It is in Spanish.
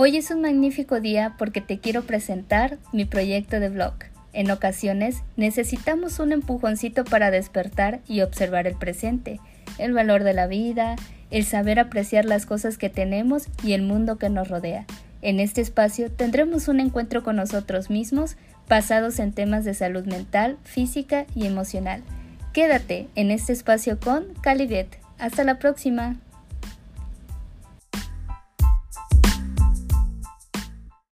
Hoy es un magnífico día porque te quiero presentar mi proyecto de blog. En ocasiones necesitamos un empujoncito para despertar y observar el presente, el valor de la vida, el saber apreciar las cosas que tenemos y el mundo que nos rodea. En este espacio tendremos un encuentro con nosotros mismos basados en temas de salud mental, física y emocional. Quédate en este espacio con Calibet. Hasta la próxima.